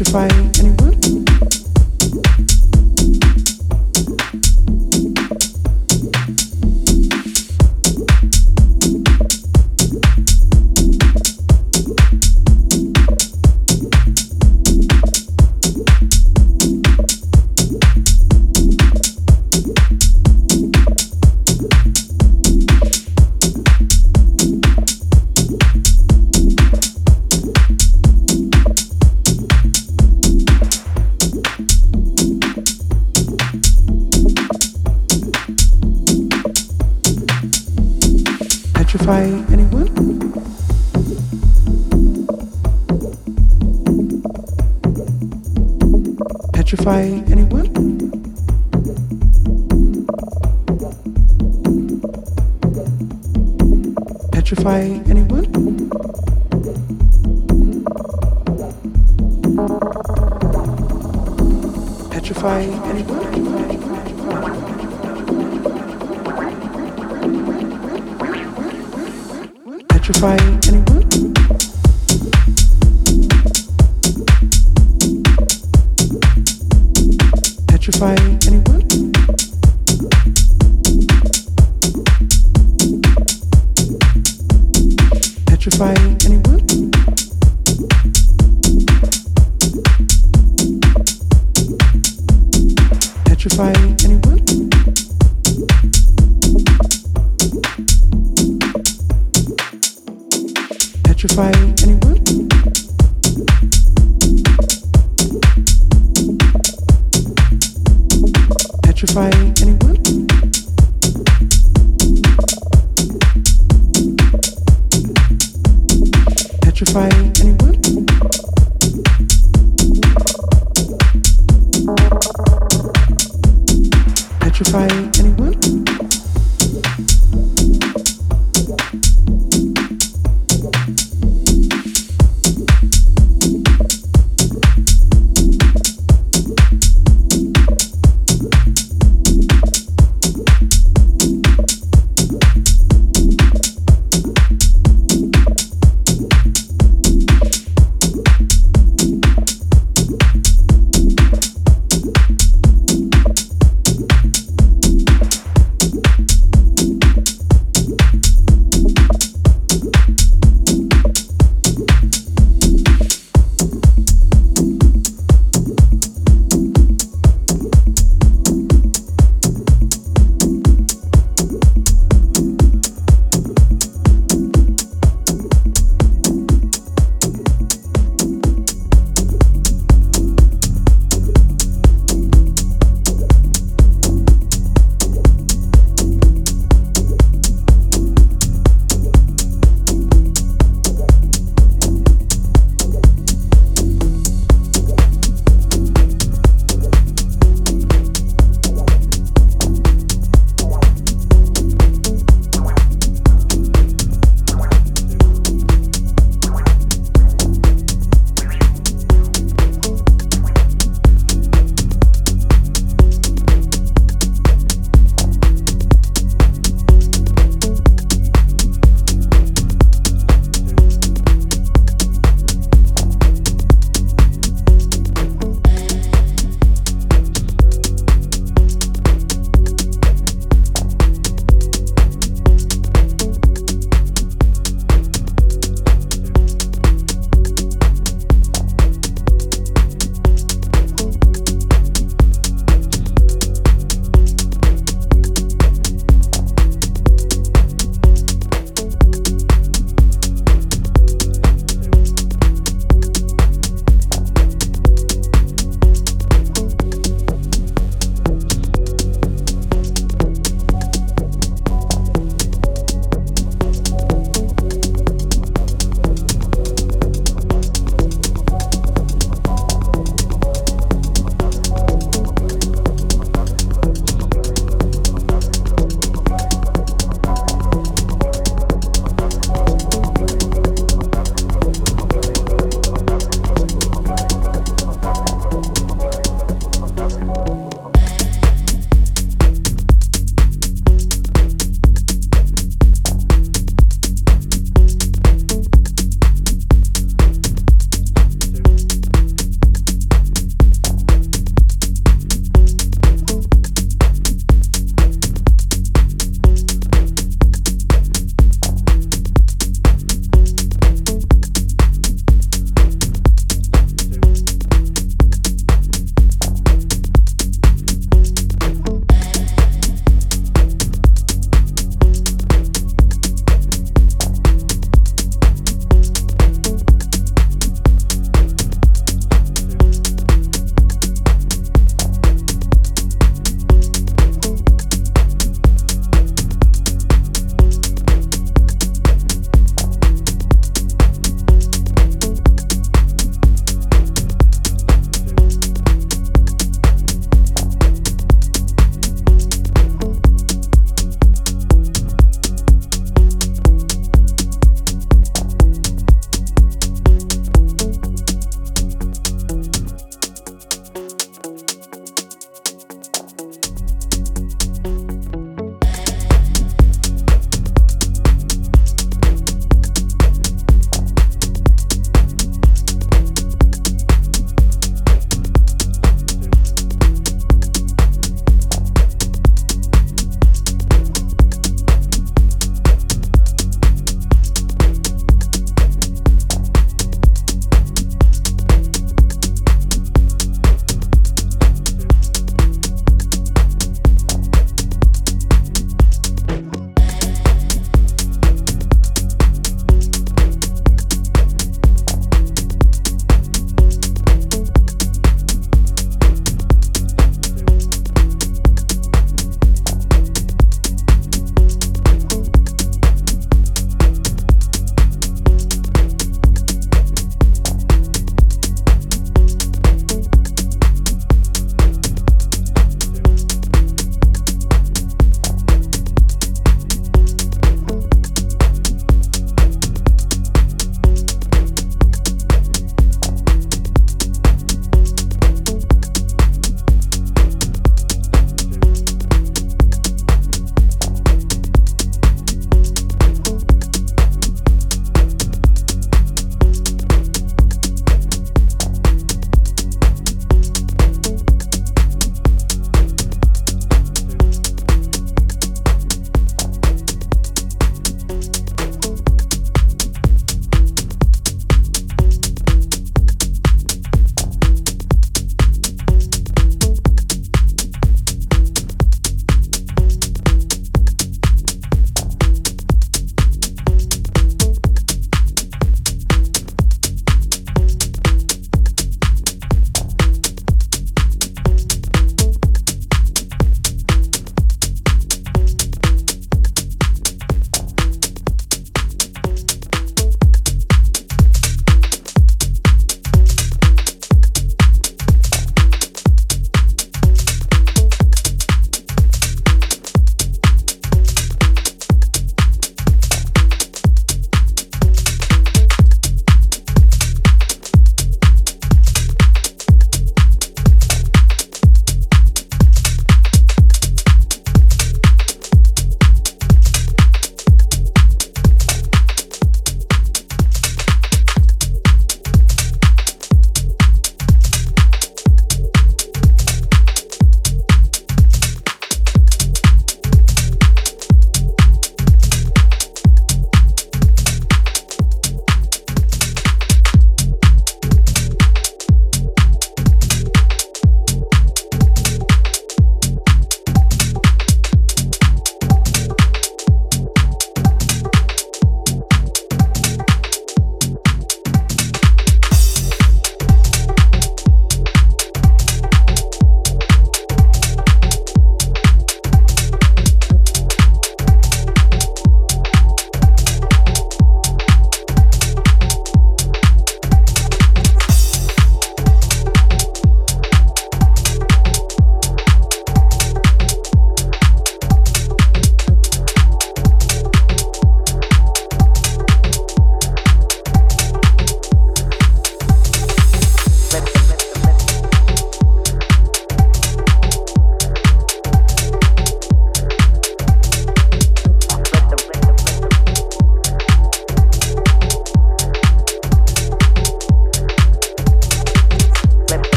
electrify anyone?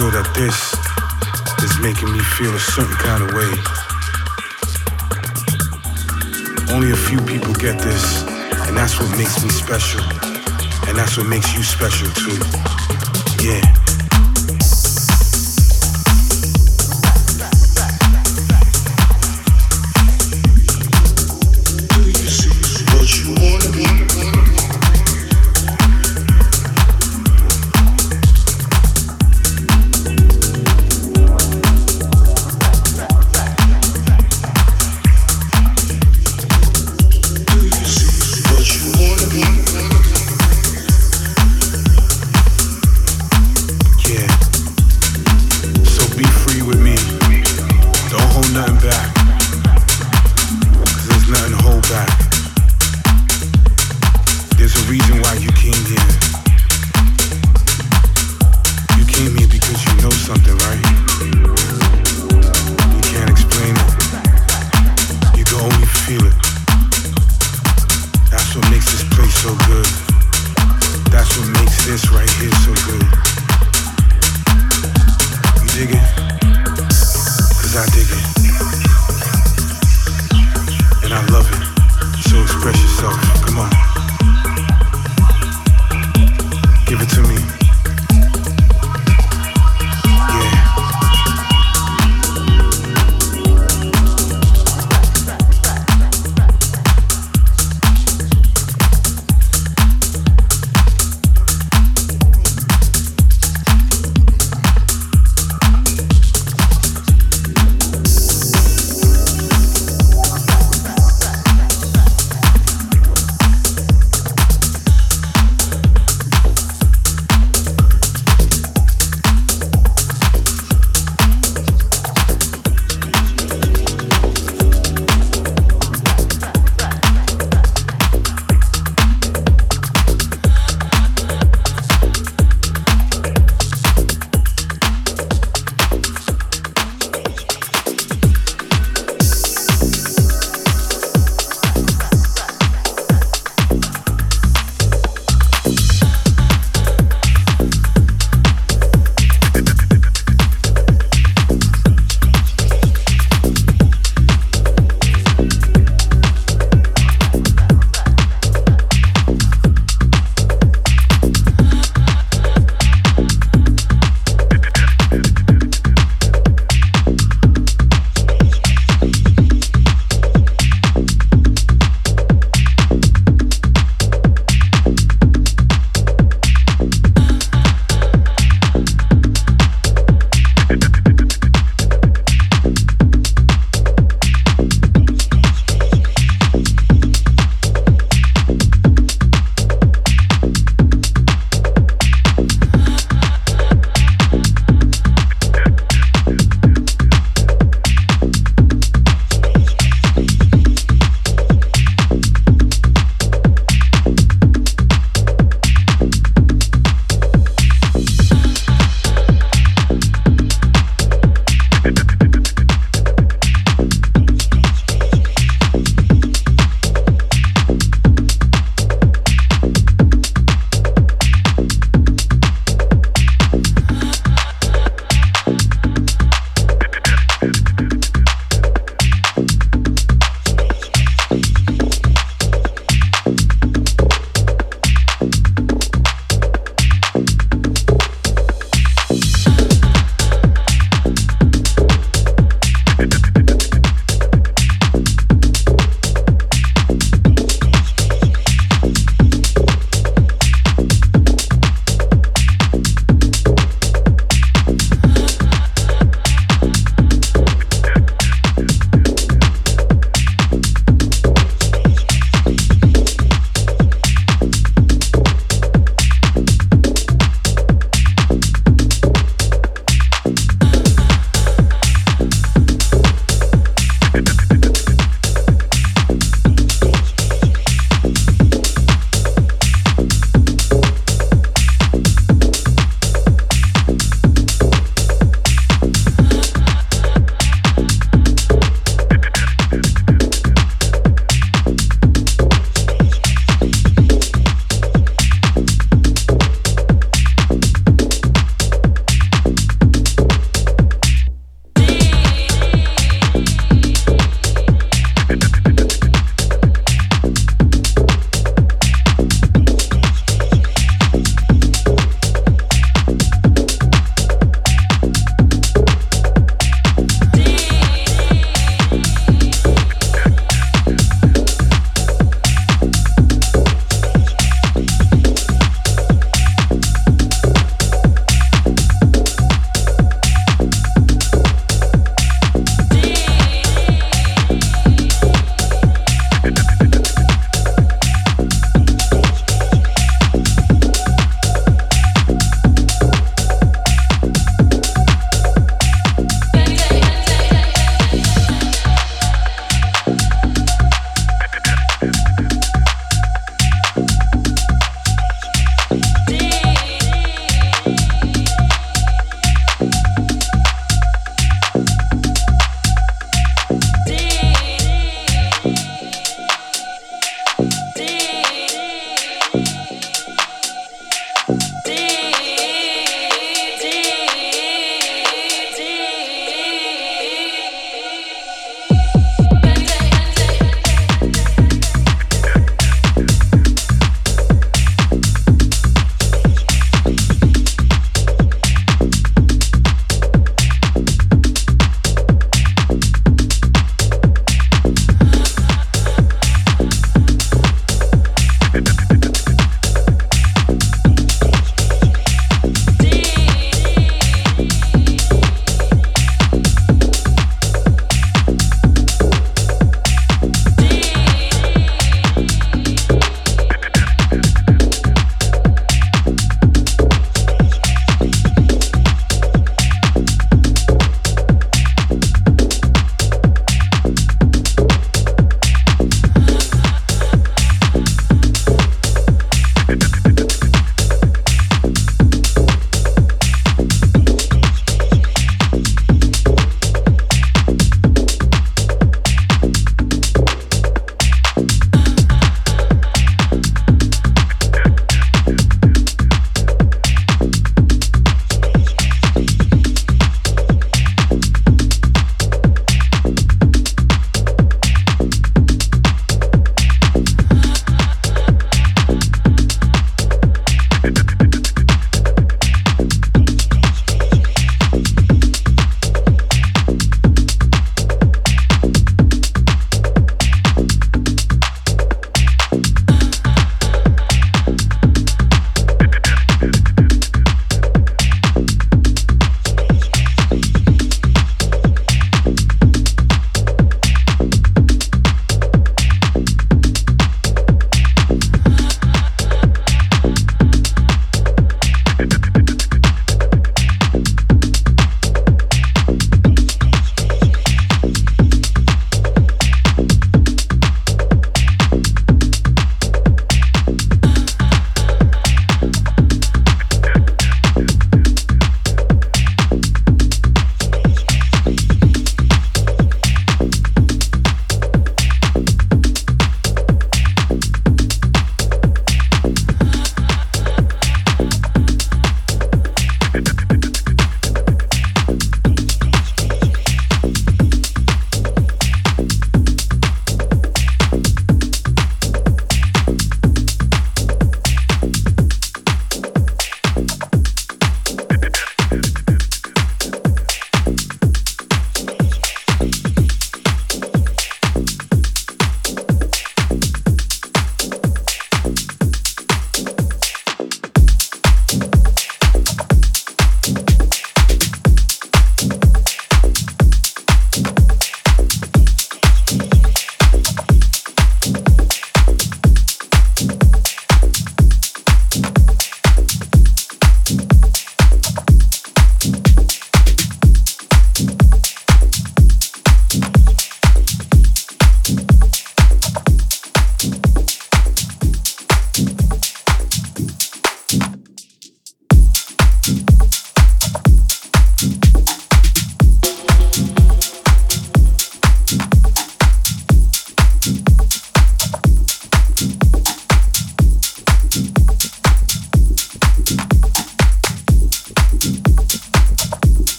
Sure that this is making me feel a certain kind of way. Only a few people get this, and that's what makes me special. And that's what makes you special too. Yeah.